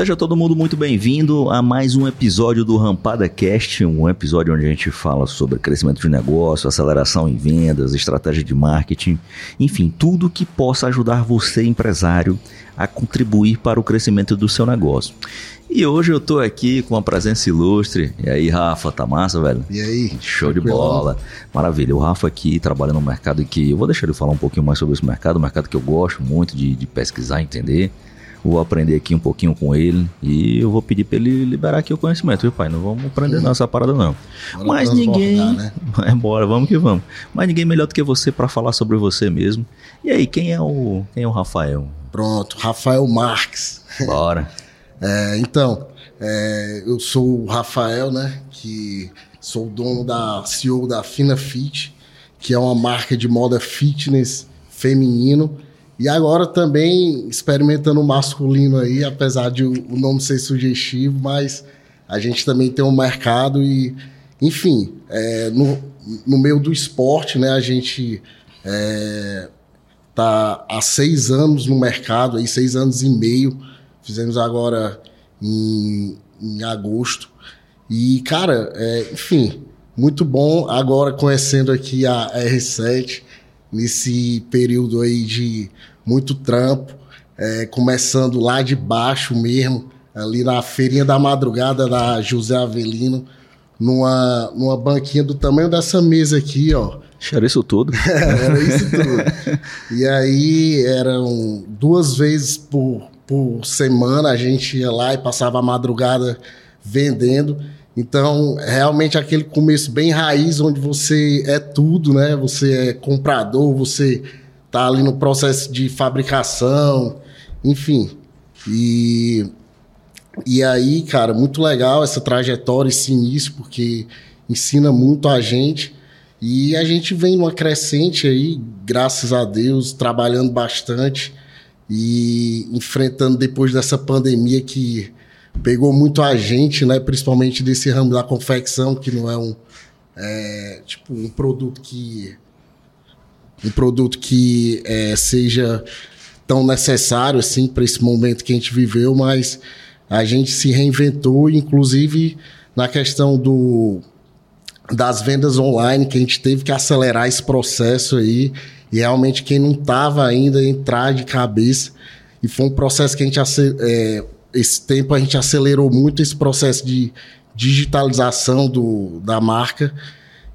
Seja todo mundo muito bem-vindo a mais um episódio do Rampada Cast, um episódio onde a gente fala sobre crescimento de negócio, aceleração em vendas, estratégia de marketing, enfim, tudo que possa ajudar você, empresário, a contribuir para o crescimento do seu negócio. E hoje eu tô aqui com uma presença ilustre. E aí, Rafa, tá massa, velho? E aí? Show de bola. Maravilha. O Rafa aqui trabalha no mercado que eu vou deixar ele falar um pouquinho mais sobre esse mercado, um mercado que eu gosto muito de, de pesquisar, entender. Vou aprender aqui um pouquinho com ele e eu vou pedir para ele liberar aqui o conhecimento, viu, pai? Não vamos aprender uhum. nossa parada, não. Bora Mas ninguém. Né? É, bora, vamos que vamos. Mas ninguém melhor do que você para falar sobre você mesmo. E aí, quem é o, quem é o Rafael? Pronto, Rafael Marques. Bora. é, então, é, eu sou o Rafael, né? Que sou dono da CEO da Fina Fit, que é uma marca de moda fitness feminino e agora também experimentando o masculino aí, apesar de o nome ser sugestivo, mas a gente também tem um mercado e, enfim, é, no, no meio do esporte, né, a gente é, tá há seis anos no mercado, aí seis anos e meio, fizemos agora em, em agosto. E, cara, é, enfim, muito bom agora conhecendo aqui a R7, nesse período aí de muito trampo, é, começando lá de baixo mesmo, ali na feirinha da madrugada da José Avelino, numa, numa banquinha do tamanho dessa mesa aqui, ó. Era isso tudo? era isso tudo. e aí eram duas vezes por, por semana a gente ia lá e passava a madrugada vendendo. Então, realmente aquele começo bem raiz, onde você é tudo, né? Você é comprador, você tá ali no processo de fabricação, enfim. E, e aí, cara, muito legal essa trajetória, esse início, porque ensina muito a gente. E a gente vem numa crescente aí, graças a Deus, trabalhando bastante e enfrentando depois dessa pandemia que pegou muito a gente, né? Principalmente desse ramo da confecção, que não é um é, tipo um produto que um produto que é, seja tão necessário assim para esse momento que a gente viveu, mas a gente se reinventou, inclusive na questão do das vendas online, que a gente teve que acelerar esse processo aí, e realmente quem não estava ainda entrar de cabeça, e foi um processo que a gente é, esse tempo a gente acelerou muito esse processo de digitalização do, da marca,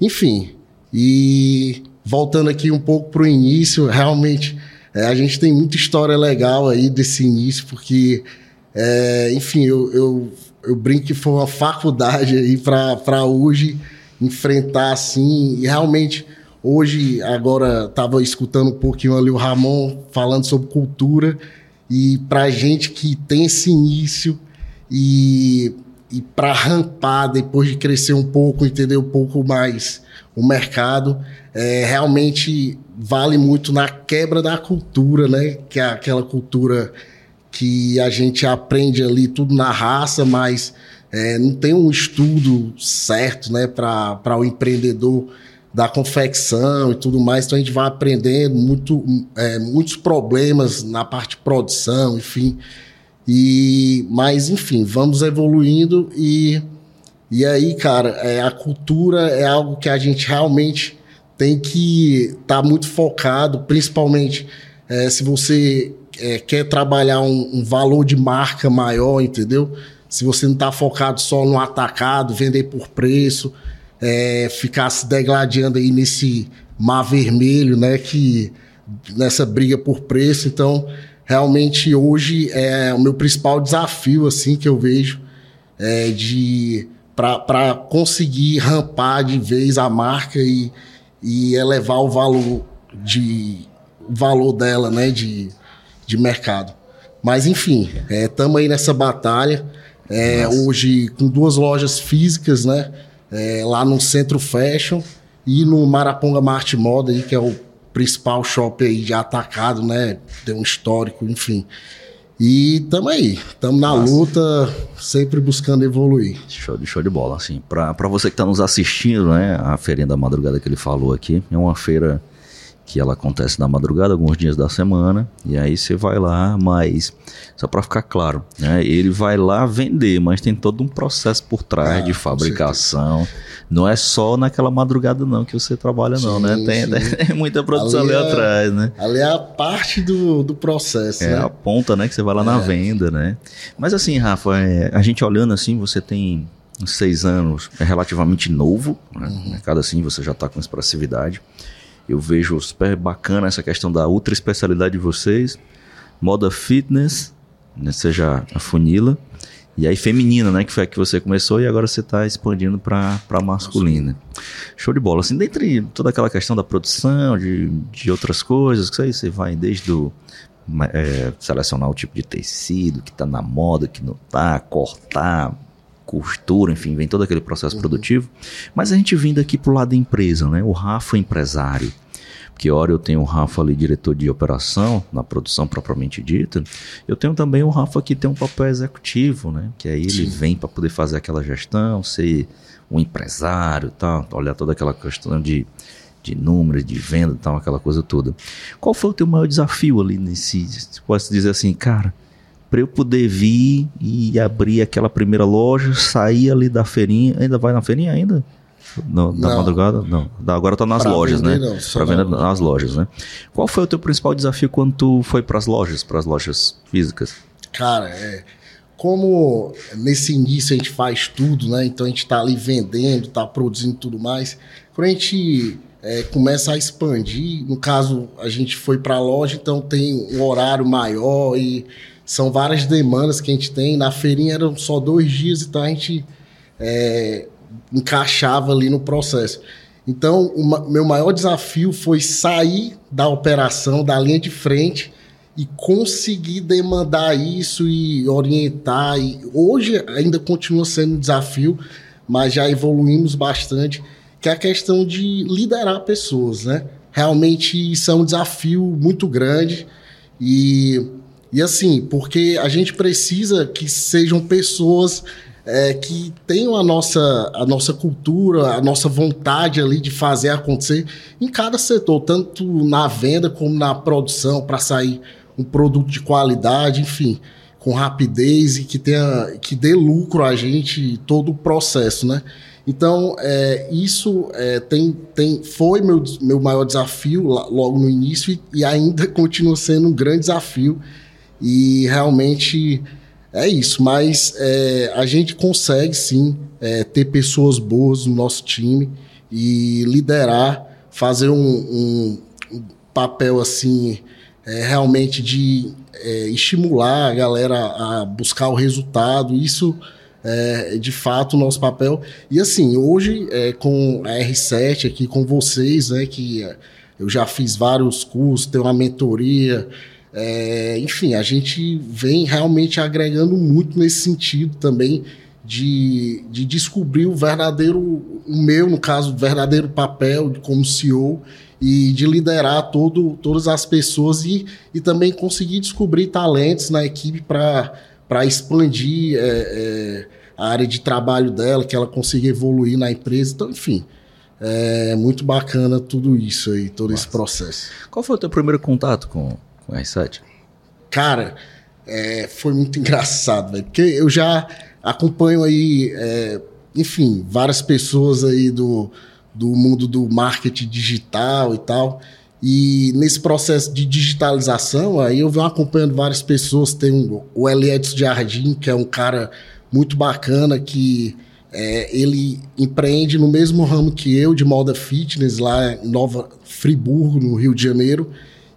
enfim, e voltando aqui um pouco para o início, realmente é, a gente tem muita história legal aí desse início, porque, é, enfim, eu, eu, eu, brinco que foi uma faculdade aí para hoje enfrentar assim, e realmente hoje, agora estava escutando um pouquinho ali o Ramon falando sobre cultura, e para gente que tem esse início e, e para rampar depois de crescer um pouco, entender um pouco mais o mercado, é, realmente vale muito na quebra da cultura, né? Que é aquela cultura que a gente aprende ali tudo na raça, mas é, não tem um estudo certo, né, para o empreendedor da confecção e tudo mais. Então a gente vai aprendendo muito, é, muitos problemas na parte de produção, enfim. E, mas, enfim, vamos evoluindo e e aí, cara, é, a cultura é algo que a gente realmente tem que estar tá muito focado, principalmente é, se você é, quer trabalhar um, um, valor de marca maior, entendeu? Se você não está focado só no atacado, vender por preço, é, ficar se degladiando aí nesse mar vermelho, né? Que nessa briga por preço. Então, realmente hoje é o meu principal desafio, assim, que eu vejo é de para conseguir rampar de vez a marca e, e elevar o valor de valor dela, né, de, de mercado. Mas enfim, estamos é, aí nessa batalha. É, hoje com duas lojas físicas, né, é, lá no Centro Fashion e no Maraponga Mart Moda, aí, que é o principal shopping aí de atacado, né, tem um histórico, enfim. E tamo aí, tamo na Nossa. luta, sempre buscando evoluir. Show de, show de bola, assim. Pra, pra você que tá nos assistindo, né, a feirinha da madrugada que ele falou aqui, é uma feira que ela acontece na madrugada, alguns dias da semana, e aí você vai lá, mas só para ficar claro, né, ele vai lá vender, mas tem todo um processo por trás ah, de fabricação. Não é só naquela madrugada não que você trabalha sim, não, né? Tem, tem, muita produção ali, ali é, atrás, né? Ali é a parte do, do processo, É né? a ponta, né, que você vai lá é. na venda, né? Mas assim, Rafa, é, a gente olhando assim, você tem seis anos, é relativamente novo, né? Uhum. mercado assim, você já está com expressividade. Eu vejo super bacana essa questão da ultra especialidade de vocês, moda fitness, né, seja a funila, e aí feminina, né, que foi a que você começou e agora você está expandindo para masculina. Show de bola. Assim, dentre toda aquela questão da produção, de, de outras coisas, que aí você vai desde o é, selecionar o tipo de tecido que está na moda, que não está, cortar, costura, enfim, vem todo aquele processo uhum. produtivo. Mas a gente vindo aqui pro lado da empresa, né? O Rafa empresário. Porque hora eu tenho o Rafa ali, diretor de operação, na produção propriamente dita. Eu tenho também o Rafa que tem um papel executivo, né? Que aí ele vem para poder fazer aquela gestão, ser um empresário, tá? olhar toda aquela questão de, de números, de venda, tal, aquela coisa toda. Qual foi o teu maior desafio ali nesse, posso dizer assim, cara, para eu poder vir e abrir aquela primeira loja, sair ali da feirinha. Ainda vai na feirinha ainda? No, da não. madrugada? Não. Agora tá nas pra lojas, vender, né? Para venda nas lojas, né? Qual foi o teu principal desafio quando tu foi para as lojas, para as lojas físicas? Cara, é, como nesse início a gente faz tudo, né? Então a gente está ali vendendo, está produzindo tudo mais. Quando a gente é, começa a expandir, no caso a gente foi para a loja, então tem um horário maior e são várias demandas que a gente tem. Na feirinha eram só dois dias, então a gente é, encaixava ali no processo. Então, o meu maior desafio foi sair da operação, da linha de frente e conseguir demandar isso e orientar. E hoje ainda continua sendo um desafio, mas já evoluímos bastante, que é a questão de liderar pessoas, né? Realmente isso é um desafio muito grande e e assim, porque a gente precisa que sejam pessoas é, que tenham a nossa, a nossa cultura, a nossa vontade ali de fazer acontecer em cada setor, tanto na venda como na produção, para sair um produto de qualidade, enfim, com rapidez e que tenha que dê lucro a gente todo o processo, né? Então, é, isso é, tem, tem, foi meu, meu maior desafio logo no início e, e ainda continua sendo um grande desafio e realmente é isso. Mas é, a gente consegue sim é, ter pessoas boas no nosso time e liderar, fazer um, um, papel assim é, realmente de é, estimular a galera a buscar o resultado. Isso é de fato o nosso papel. E assim, hoje é, com a R7 aqui com vocês, né, que eu já fiz vários cursos, tenho uma mentoria, é, enfim, a gente vem realmente agregando muito nesse sentido também de, de descobrir o verdadeiro, o meu, no caso, o verdadeiro papel como CEO e de liderar todo, todas as pessoas e, e também conseguir descobrir talentos na equipe para expandir é, é, a área de trabalho dela, que ela consiga evoluir na empresa. Então, enfim, é muito bacana tudo isso aí, todo Nossa. esse processo. Qual foi o teu primeiro contato com, com R7? Cara, é, foi muito engraçado, velho. Porque eu já acompanho aí, é, enfim, várias pessoas aí do, do mundo do marketing digital e tal. E nesse processo de digitalização, aí eu venho acompanhando várias pessoas. Tem um, o Elias Jardim, que é um cara muito bacana que é, ele empreende no mesmo ramo que eu, de moda fitness, lá em Nova Friburgo, no Rio de Janeiro.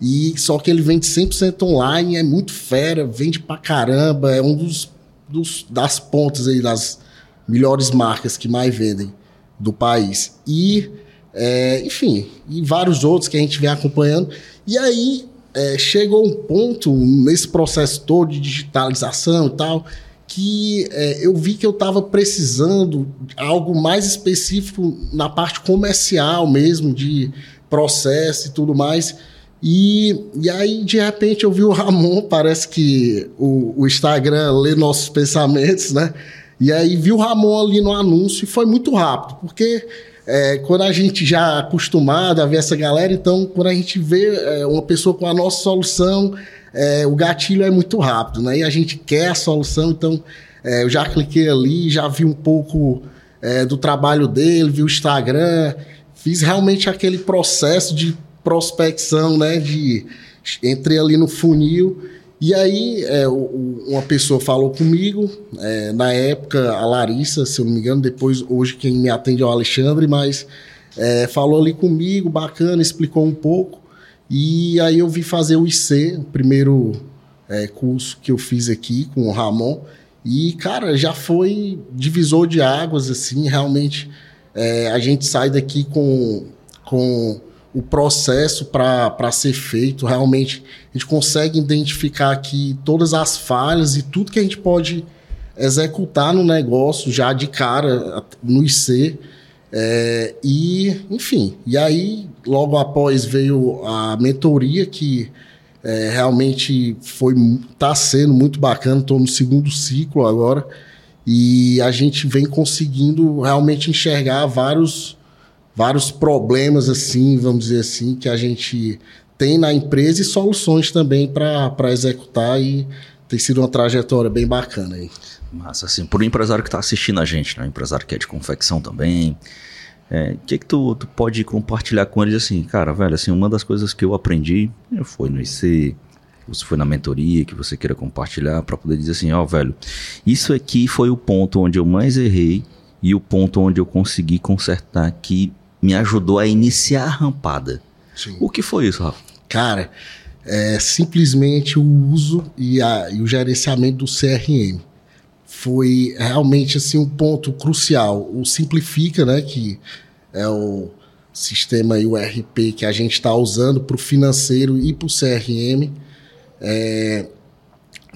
E só que ele vende 100% online, é muito fera, vende pra caramba, é um dos, dos das pontas aí das melhores marcas que mais vendem do país. E é, enfim, e vários outros que a gente vem acompanhando. E aí é, chegou um ponto nesse processo todo de digitalização e tal, que é, eu vi que eu estava precisando algo mais específico na parte comercial mesmo, de processo e tudo mais. E, e aí, de repente, eu vi o Ramon, parece que o, o Instagram lê nossos pensamentos, né? E aí vi o Ramon ali no anúncio e foi muito rápido, porque é, quando a gente já é acostumado a ver essa galera, então quando a gente vê é, uma pessoa com a nossa solução, é, o gatilho é muito rápido, né? E a gente quer a solução, então é, eu já cliquei ali, já vi um pouco é, do trabalho dele, vi o Instagram, fiz realmente aquele processo de prospecção, né? De entrei ali no funil e aí é, uma pessoa falou comigo, é, na época a Larissa, se eu não me engano, depois hoje quem me atende é o Alexandre, mas é, falou ali comigo, bacana, explicou um pouco. E aí eu vim fazer o IC, o primeiro é, curso que eu fiz aqui com o Ramon. E, cara, já foi divisor de águas, assim, realmente é, a gente sai daqui com, com o processo para ser feito. Realmente, a gente consegue identificar aqui todas as falhas e tudo que a gente pode executar no negócio já de cara, no IC. É, e, enfim, e aí, logo após veio a mentoria, que é, realmente foi tá sendo muito bacana. Estou no segundo ciclo agora. E a gente vem conseguindo realmente enxergar vários vários problemas, assim, vamos dizer assim, que a gente tem na empresa e soluções também para executar e tem sido uma trajetória bem bacana aí. Massa, assim, por um empresário que está assistindo a gente, né? Um empresário que é de confecção também. O é, que que tu, tu pode compartilhar com eles assim, cara, velho, assim, uma das coisas que eu aprendi foi no IC, você foi na mentoria que você queira compartilhar para poder dizer assim, ó, oh, velho, isso aqui foi o ponto onde eu mais errei e o ponto onde eu consegui consertar que me ajudou a iniciar a rampada. Sim. O que foi isso, Rafa? Cara, é simplesmente o uso e, a, e o gerenciamento do CRM. Foi realmente assim um ponto crucial. O Simplifica, né, que é o sistema e o RP que a gente está usando para o financeiro e para o CRM, é,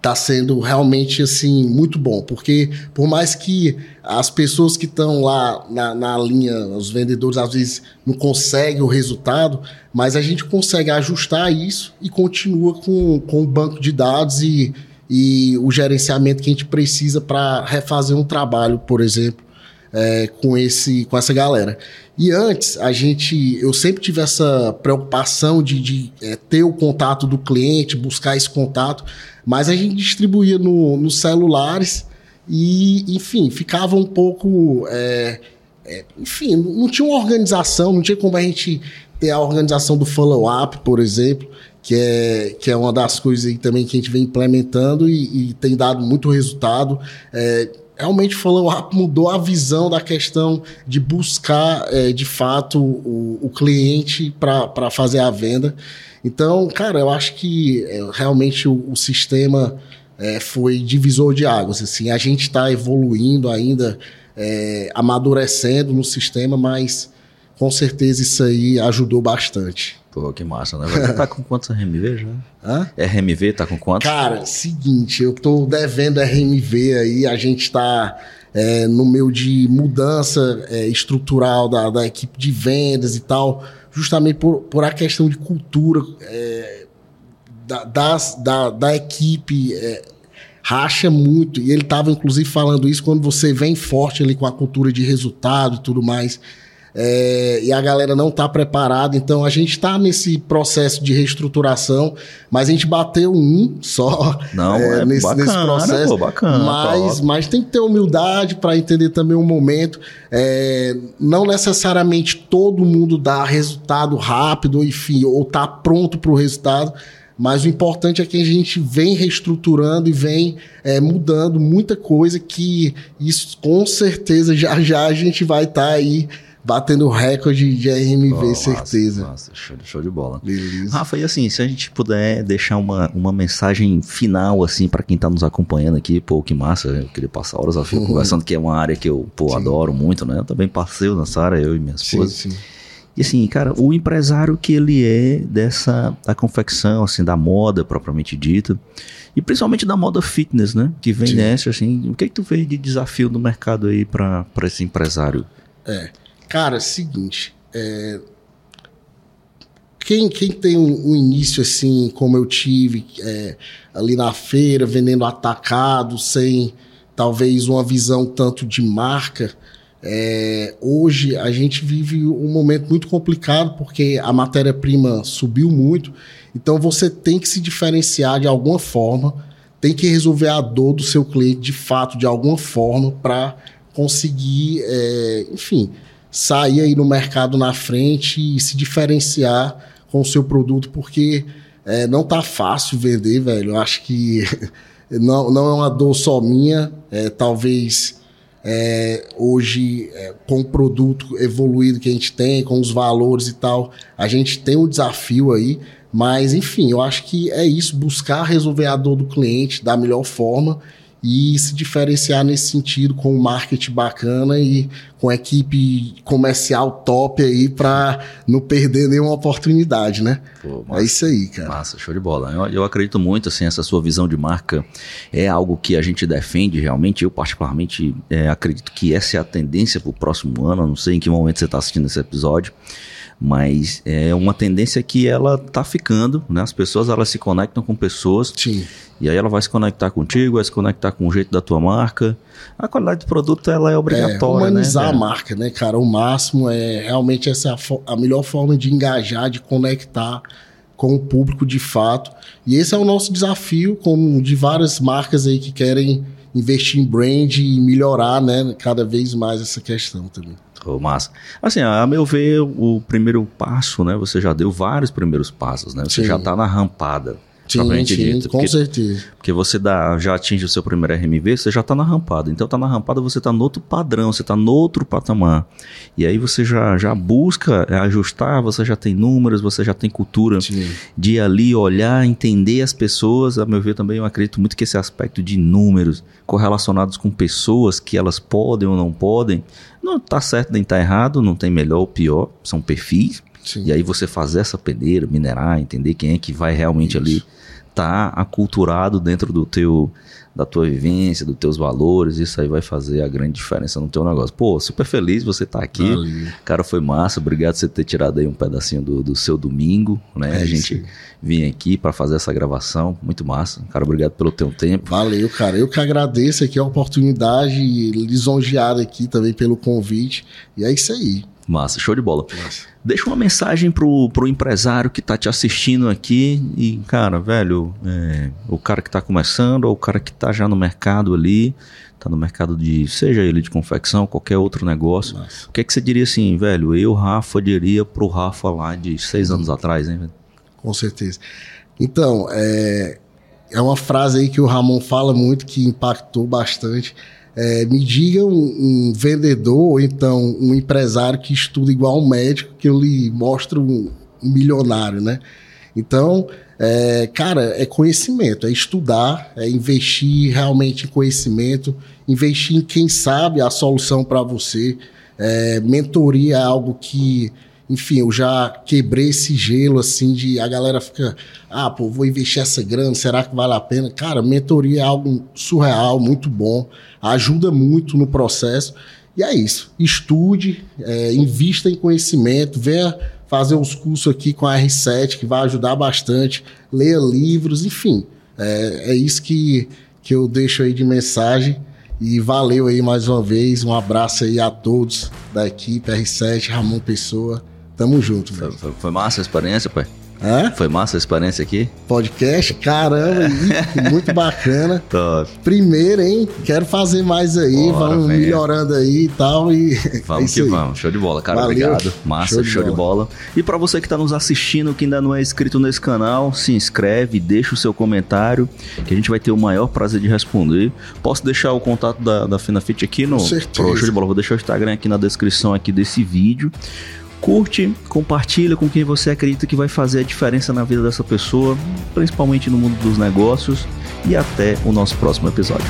está sendo realmente assim muito bom, porque por mais que as pessoas que estão lá na, na, linha, os vendedores às vezes não conseguem o resultado, mas a gente consegue ajustar isso e continua com, com o banco de dados e, e o gerenciamento que a gente precisa para refazer um trabalho, por exemplo, é, com, esse, com essa galera. E antes, a gente, eu sempre tive essa preocupação de, de é, ter o contato do cliente, buscar esse contato, mas a gente distribuía no, nos celulares e, enfim, ficava um pouco. É, é, enfim, não tinha uma organização, não tinha como a gente ter a organização do follow-up, por exemplo, que é, que é uma das coisas aí também que a gente vem implementando e, e tem dado muito resultado. É, realmente o follow-up mudou a visão da questão de buscar, é, de fato, o, o cliente para fazer a venda. Então, cara, eu acho que é, realmente o, o sistema é, foi divisor de águas. Assim, a gente está evoluindo ainda, amadurecendo no sistema, mas com certeza isso aí ajudou bastante. Pô, que massa, né? Você tá com quantos RMV já? Hã? RMV tá com quantos? Cara, seguinte, eu tô devendo RMV aí, a gente tá é, no meio de mudança é, estrutural da, da equipe de vendas e tal, justamente por, por a questão de cultura é, da, das, da, da equipe. É, racha muito, e ele estava inclusive falando isso quando você vem forte ali com a cultura de resultado e tudo mais é, e a galera não está preparada. Então a gente está nesse processo de reestruturação, mas a gente bateu um só não, é, é nesse, bacana, nesse, processo. Pô, bacana, mas, mas tem que ter humildade para entender também o momento. É, não necessariamente todo mundo dá resultado rápido, enfim, ou está pronto para o resultado. Mas o importante é que a gente vem reestruturando e vem é, mudando muita coisa que isso com certeza já já a gente vai estar tá aí batendo recorde de RMV, oh, certeza. Nossa, show, show, de bola. Beleza. Rafa, e assim, se a gente puder deixar uma, uma mensagem final, assim, para quem tá nos acompanhando aqui, pô, que massa, eu queria passar horas ao fio uhum. conversando, que é uma área que eu, pô, sim. adoro muito, né? Eu também passei nessa área, eu e minha esposa. Sim, sim. E assim, cara, o empresário que ele é dessa, da confecção, assim, da moda propriamente dita, e principalmente da moda fitness, né? Que vem nessa, assim, o que é que tu vê de desafio no mercado aí para esse empresário? É, Cara, é seguinte, é, quem, quem tem um, um, início assim, como eu tive, é, ali na feira, vendendo atacado, sem talvez uma visão tanto de marca, É, hoje a gente vive um momento muito complicado porque a matéria-prima subiu muito, então você tem que se diferenciar de alguma forma, tem que resolver a dor do seu cliente de fato, de alguma forma, para conseguir, é, enfim, sair aí no mercado na frente e se diferenciar com o seu produto, porque é, não tá fácil vender, velho. Eu acho que não, não é uma dor só minha, é, talvez é, hoje, é, com o produto evoluído que a gente tem, com os valores e tal, a gente tem um desafio aí. Mas, enfim, eu acho que é isso, buscar resolver a dor do cliente da melhor forma e se diferenciar nesse sentido com um marketing bacana e com equipe comercial top aí para não perder nenhuma oportunidade, né? Pô, massa, é isso aí, cara. Massa, show de bola. Eu, eu, acredito muito, assim, essa sua visão de marca é algo que a gente defende realmente. Eu, particularmente, é, acredito que essa é a tendência para o próximo ano. Eu não sei em que momento você está assistindo esse episódio mas é uma tendência que ela tá ficando, né? As pessoas elas se conectam com pessoas Sim. e aí ela vai se conectar contigo, vai se conectar com o jeito da tua marca. A qualidade do produto ela é obrigatória, é, humanizar né? a marca, né, cara? O máximo é realmente essa é a, a melhor forma de engajar, de conectar com o público de fato. E esse é o nosso desafio, como de várias marcas aí que querem investir em brand e melhorar, né, cada vez mais essa questão também. Oh, massa. Assim, a meu ver, o primeiro passo, né? Você já deu vários primeiros passos, né? Você sim. já está na rampada. Sim, sim, com porque, certeza. Porque você dá, já atinge o seu primeiro RMV, você já está na rampada. Então tá na rampada, você está no outro padrão, você está no outro patamar. E aí você já, já busca ajustar, você já tem números, você já tem cultura sim. de ali olhar, entender as pessoas. A meu ver também, eu acredito muito que esse aspecto de números correlacionados com pessoas que elas podem ou não podem, não está certo nem está errado, não tem melhor ou pior, são perfis. Sim. E aí você fazer essa peneira, minerar, entender quem é que vai realmente Isso. ali tá aculturado dentro do teu da tua vivência, dos teus valores, isso aí vai fazer a grande diferença no teu negócio. Pô, super feliz você estar tá aqui. Valeu. Cara, foi massa. Obrigado por você ter tirado aí um pedacinho do, do seu domingo, né? É a gente vir aqui para fazer essa gravação. Muito massa. Cara, obrigado pelo teu tempo. Valeu, cara. Eu que agradeço aqui a oportunidade lisonjeado aqui também pelo convite. E é isso aí. Massa, show de bola. Massa. Deixa uma mensagem pro, pro empresário que tá te assistindo aqui e, cara, velho, é, o cara que tá começando ou o cara que tá já no mercado ali, tá no mercado de, seja ele de confecção, qualquer outro negócio. Massa. O que é que você diria assim, velho? Eu, Rafa, diria pro Rafa lá de seis anos atrás, hein, velho? Com certeza. Então, é, é uma frase aí que o Ramon fala muito que impactou bastante é, me diga um, um, vendedor ou então um empresário que estuda igual um médico que eu lhe mostro um, um milionário, né? Então, é, cara, é conhecimento, é estudar, é investir realmente em conhecimento, investir em quem sabe a solução para você. É, mentoria é algo que enfim, eu já quebrei esse gelo assim de a galera fica, ah, pô, vou investir essa grana, será que vale a pena? Cara, mentoria é algo surreal, muito bom, ajuda muito no processo. E é isso. Estude, é, invista em conhecimento, venha fazer os cursos aqui com a R7, que vai ajudar bastante, leia livros, enfim. É, é isso que, que eu deixo aí de mensagem. E valeu aí mais uma vez. Um abraço aí a todos da equipe R7, Ramon Pessoa. Tamo junto, velho. Foi, foi, massa a experiência, pai? Hã? Foi massa a experiência aqui? Podcast, caramba, muito bacana. Top. Primeiro, hein? Quero fazer mais aí, Bora, vamos véio. melhorando aí e tal. E vamos é que aí. vamos. Show de bola, cara. Valeu. Obrigado. Massa, show de, show bola. de bola. E para você que tá nos assistindo, que ainda não é inscrito nesse canal, se inscreve, deixa o seu comentário, que a gente vai ter o maior prazer de responder. Posso deixar o contato da, da Finafit aqui no. Pro show de bola. Vou deixar o Instagram aqui na descrição aqui desse vídeo. Curte, compartilha com quem você acredita que vai fazer a diferença na vida dessa pessoa, principalmente no mundo dos negócios. E até o nosso próximo episódio.